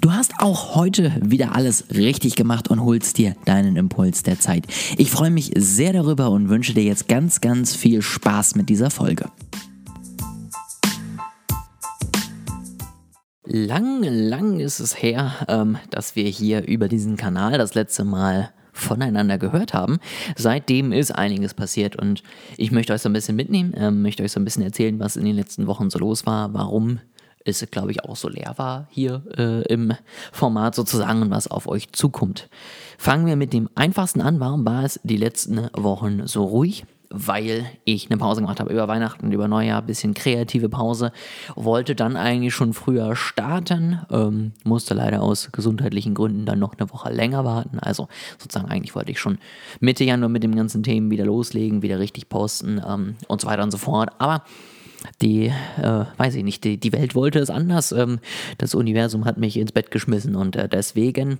Du hast auch heute wieder alles richtig gemacht und holst dir deinen Impuls der Zeit. Ich freue mich sehr darüber und wünsche dir jetzt ganz, ganz viel Spaß mit dieser Folge. Lang, lang ist es her, ähm, dass wir hier über diesen Kanal das letzte Mal voneinander gehört haben. Seitdem ist einiges passiert und ich möchte euch so ein bisschen mitnehmen, ähm, möchte euch so ein bisschen erzählen, was in den letzten Wochen so los war, warum es, glaube ich, auch so leer war hier äh, im Format sozusagen und was auf euch zukommt. Fangen wir mit dem einfachsten an. Warum war es die letzten Wochen so ruhig? weil ich eine Pause gemacht habe über Weihnachten, über Neujahr, bisschen kreative Pause. Wollte dann eigentlich schon früher starten, ähm, musste leider aus gesundheitlichen Gründen dann noch eine Woche länger warten. Also sozusagen eigentlich wollte ich schon Mitte Januar mit den ganzen Themen wieder loslegen, wieder richtig posten ähm, und so weiter und so fort. Aber die, äh, weiß ich nicht, die, die Welt wollte es anders. Ähm, das Universum hat mich ins Bett geschmissen und äh, deswegen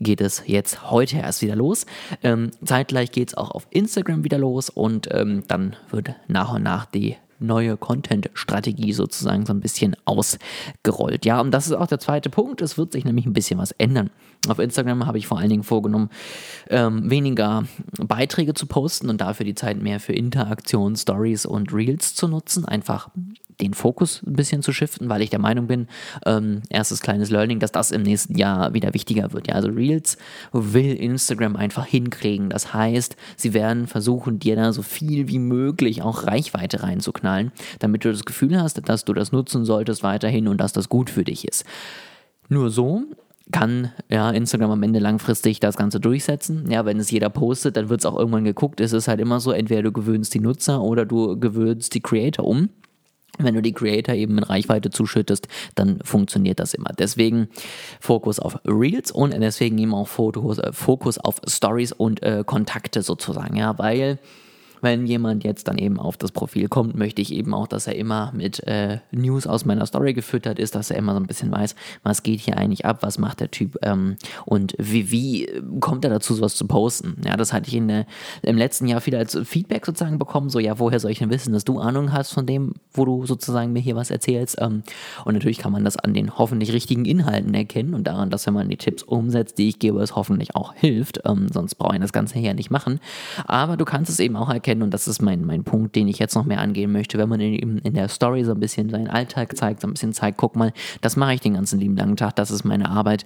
geht es jetzt heute erst wieder los. Ähm, zeitgleich geht es auch auf Instagram wieder los und ähm, dann wird nach und nach die neue Content-Strategie sozusagen so ein bisschen ausgerollt. Ja, und das ist auch der zweite Punkt. Es wird sich nämlich ein bisschen was ändern. Auf Instagram habe ich vor allen Dingen vorgenommen, ähm, weniger Beiträge zu posten und dafür die Zeit mehr für Interaktion, Stories und Reels zu nutzen. Einfach den Fokus ein bisschen zu shiften, weil ich der Meinung bin, ähm, erstes kleines Learning, dass das im nächsten Jahr wieder wichtiger wird. Ja, also Reels will Instagram einfach hinkriegen. Das heißt, sie werden versuchen, dir da so viel wie möglich auch Reichweite reinzuknallen, damit du das Gefühl hast, dass du das nutzen solltest weiterhin und dass das gut für dich ist. Nur so kann ja, Instagram am Ende langfristig das Ganze durchsetzen. Ja, wenn es jeder postet, dann wird es auch irgendwann geguckt. Es ist halt immer so, entweder du gewöhnst die Nutzer oder du gewöhnst die Creator um. Wenn du die Creator eben mit Reichweite zuschüttest, dann funktioniert das immer. Deswegen Fokus auf Reels und deswegen eben auch äh, Fokus auf Stories und äh, Kontakte sozusagen, ja, weil wenn jemand jetzt dann eben auf das Profil kommt, möchte ich eben auch, dass er immer mit äh, News aus meiner Story gefüttert ist, dass er immer so ein bisschen weiß, was geht hier eigentlich ab, was macht der Typ ähm, und wie, wie kommt er dazu, sowas zu posten. Ja, das hatte ich in, äh, im letzten Jahr viel als Feedback sozusagen bekommen, so ja, woher soll ich denn wissen, dass du Ahnung hast von dem, wo du sozusagen mir hier was erzählst. Ähm, und natürlich kann man das an den hoffentlich richtigen Inhalten erkennen und daran, dass wenn man die Tipps umsetzt, die ich gebe, es hoffentlich auch hilft. Ähm, sonst brauche ich das Ganze hier nicht machen. Aber du kannst es eben auch erkennen, erkennen und das ist mein, mein Punkt, den ich jetzt noch mehr angehen möchte, wenn man in, in der Story so ein bisschen seinen Alltag zeigt, so ein bisschen zeigt, guck mal, das mache ich den ganzen lieben langen Tag, das ist meine Arbeit.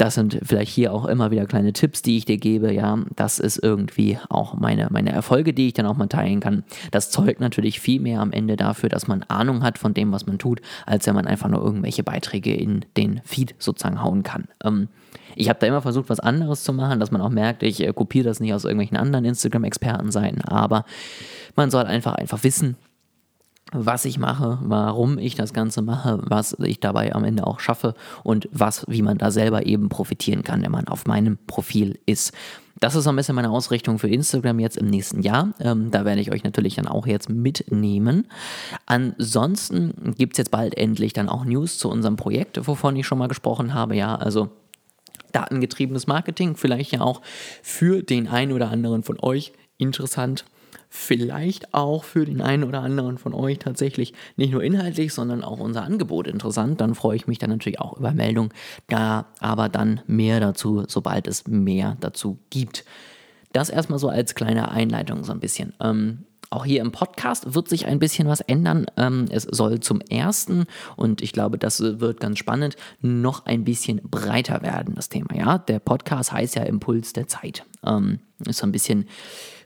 Das sind vielleicht hier auch immer wieder kleine Tipps, die ich dir gebe. Ja, das ist irgendwie auch meine, meine Erfolge, die ich dann auch mal teilen kann. Das zeugt natürlich viel mehr am Ende dafür, dass man Ahnung hat von dem, was man tut, als wenn man einfach nur irgendwelche Beiträge in den Feed sozusagen hauen kann. Ähm, ich habe da immer versucht, was anderes zu machen, dass man auch merkt, ich äh, kopiere das nicht aus irgendwelchen anderen Instagram-Expertenseiten, aber man soll einfach einfach wissen, was ich mache, warum ich das Ganze mache, was ich dabei am Ende auch schaffe und was, wie man da selber eben profitieren kann, wenn man auf meinem Profil ist. Das ist so ein bisschen meine Ausrichtung für Instagram jetzt im nächsten Jahr. Ähm, da werde ich euch natürlich dann auch jetzt mitnehmen. Ansonsten gibt es jetzt bald endlich dann auch News zu unserem Projekt, wovon ich schon mal gesprochen habe. Ja, also datengetriebenes Marketing, vielleicht ja auch für den einen oder anderen von euch interessant. Vielleicht auch für den einen oder anderen von euch tatsächlich nicht nur inhaltlich, sondern auch unser Angebot interessant. Dann freue ich mich dann natürlich auch über Meldungen. Da aber dann mehr dazu, sobald es mehr dazu gibt. Das erstmal so als kleine Einleitung so ein bisschen. Ähm, auch hier im Podcast wird sich ein bisschen was ändern. Ähm, es soll zum ersten, und ich glaube, das wird ganz spannend, noch ein bisschen breiter werden, das Thema. Ja, der Podcast heißt ja Impuls der Zeit. Ähm, ist so ein bisschen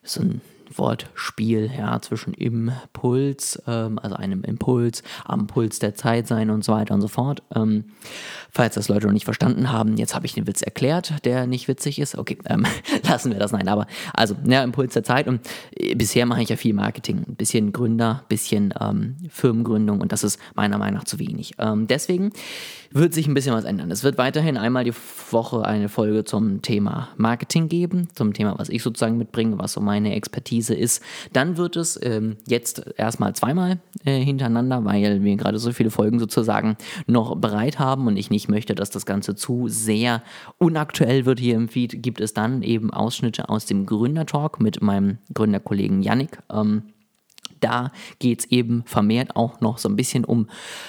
so ein Wortspiel ja, zwischen Impuls, ähm, also einem Impuls, am Puls der Zeit sein und so weiter und so fort. Ähm, falls das Leute noch nicht verstanden haben, jetzt habe ich den Witz erklärt, der nicht witzig ist. Okay, ähm, lassen wir das. Nein, aber also, ja, Impuls der Zeit. Und äh, bisher mache ich ja viel Marketing. Ein bisschen Gründer, ein bisschen ähm, Firmengründung und das ist meiner Meinung nach zu wenig. Ähm, deswegen wird sich ein bisschen was ändern. Es wird weiterhin einmal die Woche eine Folge zum Thema Marketing geben, zum Thema, was ich sozusagen mitbringe, was so meine Expertise ist. Dann wird es ähm, jetzt erstmal zweimal äh, hintereinander, weil wir gerade so viele Folgen sozusagen noch bereit haben und ich nicht möchte, dass das Ganze zu sehr unaktuell wird hier im Feed, gibt es dann eben Ausschnitte aus dem Gründertalk mit meinem Gründerkollegen Yannick. Ähm, da geht es eben vermehrt auch noch so ein bisschen um,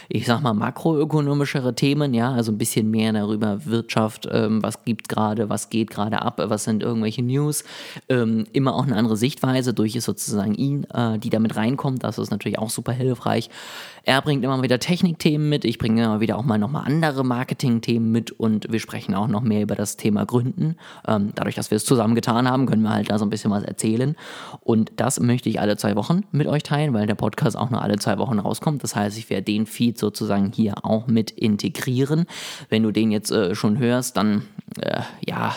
ich sag mal, makroökonomischere Themen, ja, also ein bisschen mehr darüber Wirtschaft, ähm, was gibt gerade, was geht gerade ab, was sind irgendwelche News, ähm, immer auch eine andere Sichtweise durch sozusagen ihn, äh, die damit reinkommt, das ist natürlich auch super hilfreich. Er bringt immer wieder Technikthemen mit, ich bringe immer wieder auch mal nochmal andere Marketing-Themen mit und wir sprechen auch noch mehr über das Thema Gründen. Ähm, dadurch, dass wir es zusammen getan haben, können wir halt da so ein bisschen was erzählen. Und das möchte ich alle zwei Wochen mit euch teilen, weil der Podcast auch nur alle zwei Wochen rauskommt. Das heißt, ich werde den Feed sozusagen hier auch mit integrieren. Wenn du den jetzt äh, schon hörst, dann äh, ja,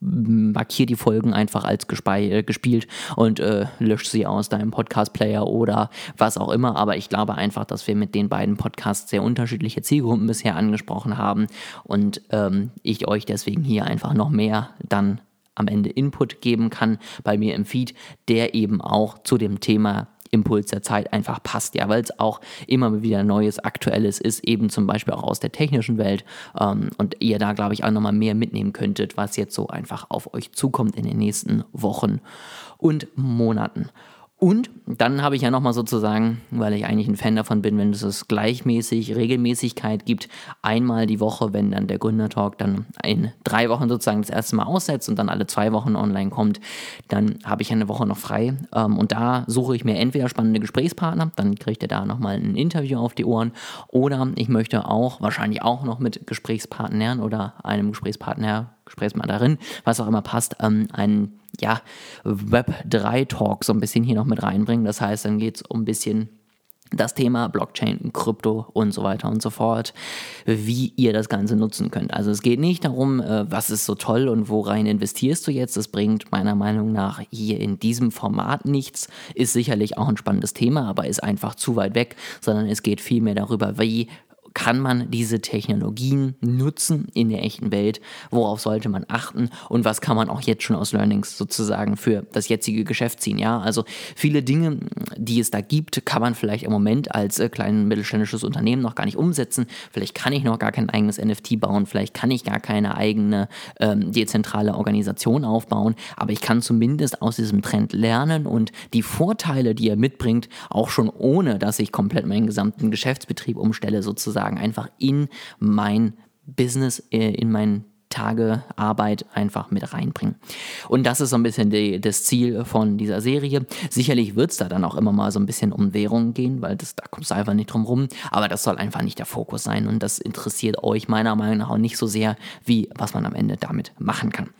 markier die Folgen einfach als äh, gespielt und äh, lösch sie aus deinem Podcast-Player oder was auch immer. Aber ich glaube einfach, dass wir mit den beiden Podcasts sehr unterschiedliche Zielgruppen bisher angesprochen haben und ähm, ich euch deswegen hier einfach noch mehr dann am Ende Input geben kann bei mir im Feed, der eben auch zu dem Thema Impuls der Zeit einfach passt, ja, weil es auch immer wieder Neues, Aktuelles ist, eben zum Beispiel auch aus der technischen Welt ähm, und ihr da, glaube ich, auch nochmal mehr mitnehmen könntet, was jetzt so einfach auf euch zukommt in den nächsten Wochen und Monaten. Und dann habe ich ja nochmal sozusagen, weil ich eigentlich ein Fan davon bin, wenn es gleichmäßig, Regelmäßigkeit gibt, einmal die Woche, wenn dann der Gründertalk dann in drei Wochen sozusagen das erste Mal aussetzt und dann alle zwei Wochen online kommt, dann habe ich eine Woche noch frei. Ähm, und da suche ich mir entweder spannende Gesprächspartner, dann kriegt ihr da nochmal ein Interview auf die Ohren, oder ich möchte auch, wahrscheinlich auch noch mit Gesprächspartnern oder einem Gesprächspartner, Gesprächspartnerin, was auch immer passt, ähm, einen ja, Web 3 Talk so ein bisschen hier noch mit reinbringen. Das heißt, dann geht es um ein bisschen das Thema Blockchain, Krypto und so weiter und so fort, wie ihr das Ganze nutzen könnt. Also es geht nicht darum, äh, was ist so toll und worein investierst du jetzt. Das bringt meiner Meinung nach hier in diesem Format nichts. Ist sicherlich auch ein spannendes Thema, aber ist einfach zu weit weg, sondern es geht vielmehr darüber, wie kann man diese Technologien nutzen in der echten Welt? Worauf sollte man achten? Und was kann man auch jetzt schon aus Learnings sozusagen für das jetzige Geschäft ziehen? Ja, also viele Dinge, die es da gibt, kann man vielleicht im Moment als äh, kleines mittelständisches Unternehmen noch gar nicht umsetzen. Vielleicht kann ich noch gar kein eigenes NFT bauen. Vielleicht kann ich gar keine eigene ähm, dezentrale Organisation aufbauen. Aber ich kann zumindest aus diesem Trend lernen und die Vorteile, die er mitbringt, auch schon ohne, dass ich komplett meinen gesamten Geschäftsbetrieb umstelle, sozusagen sozusagen einfach in mein Business, äh, in mein Tagearbeit einfach mit reinbringen. Und das ist so ein bisschen die, das Ziel von dieser Serie. Sicherlich wird es da dann auch immer mal so ein bisschen um Währung gehen, weil das, da kommt es einfach nicht drum rum. Aber das soll einfach nicht der Fokus sein und das interessiert euch meiner Meinung nach auch nicht so sehr, wie was man am Ende damit machen kann.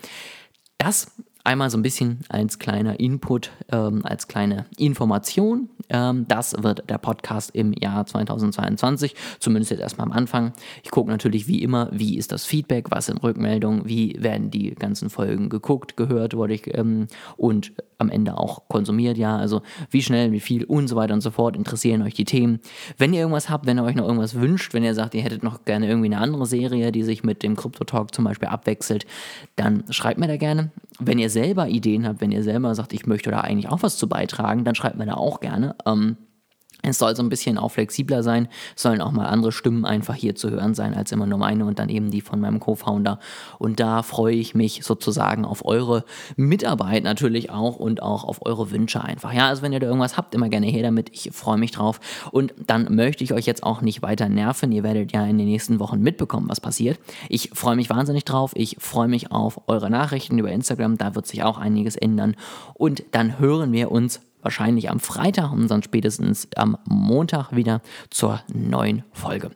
Das Einmal so ein bisschen als kleiner Input, ähm, als kleine Information. Ähm, das wird der Podcast im Jahr 2022, zumindest jetzt erstmal am Anfang. Ich gucke natürlich wie immer, wie ist das Feedback, was sind Rückmeldungen, wie werden die ganzen Folgen geguckt, gehört wurde ich ähm, und am Ende auch konsumiert, ja. Also wie schnell, wie viel und so weiter und so fort interessieren euch die Themen. Wenn ihr irgendwas habt, wenn ihr euch noch irgendwas wünscht, wenn ihr sagt, ihr hättet noch gerne irgendwie eine andere Serie, die sich mit dem Crypto Talk zum Beispiel abwechselt, dann schreibt mir da gerne. Wenn ihr selber Ideen habt, wenn ihr selber sagt, ich möchte da eigentlich auch was zu beitragen, dann schreibt mir da auch gerne. Ähm, es soll so ein bisschen auch flexibler sein, sollen auch mal andere Stimmen einfach hier zu hören sein, als immer nur meine und dann eben die von meinem Co-Founder. Und da freue ich mich sozusagen auf eure Mitarbeit natürlich auch und auch auf eure Wünsche einfach. Ja, also wenn ihr da irgendwas habt, immer gerne her damit. Ich freue mich drauf. Und dann möchte ich euch jetzt auch nicht weiter nerven. Ihr werdet ja in den nächsten Wochen mitbekommen, was passiert. Ich freue mich wahnsinnig drauf. Ich freue mich auf eure Nachrichten über Instagram. Da wird sich auch einiges ändern. Und dann hören wir uns wahrscheinlich am Freitag und dann spätestens am Montag wieder zur neuen Folge.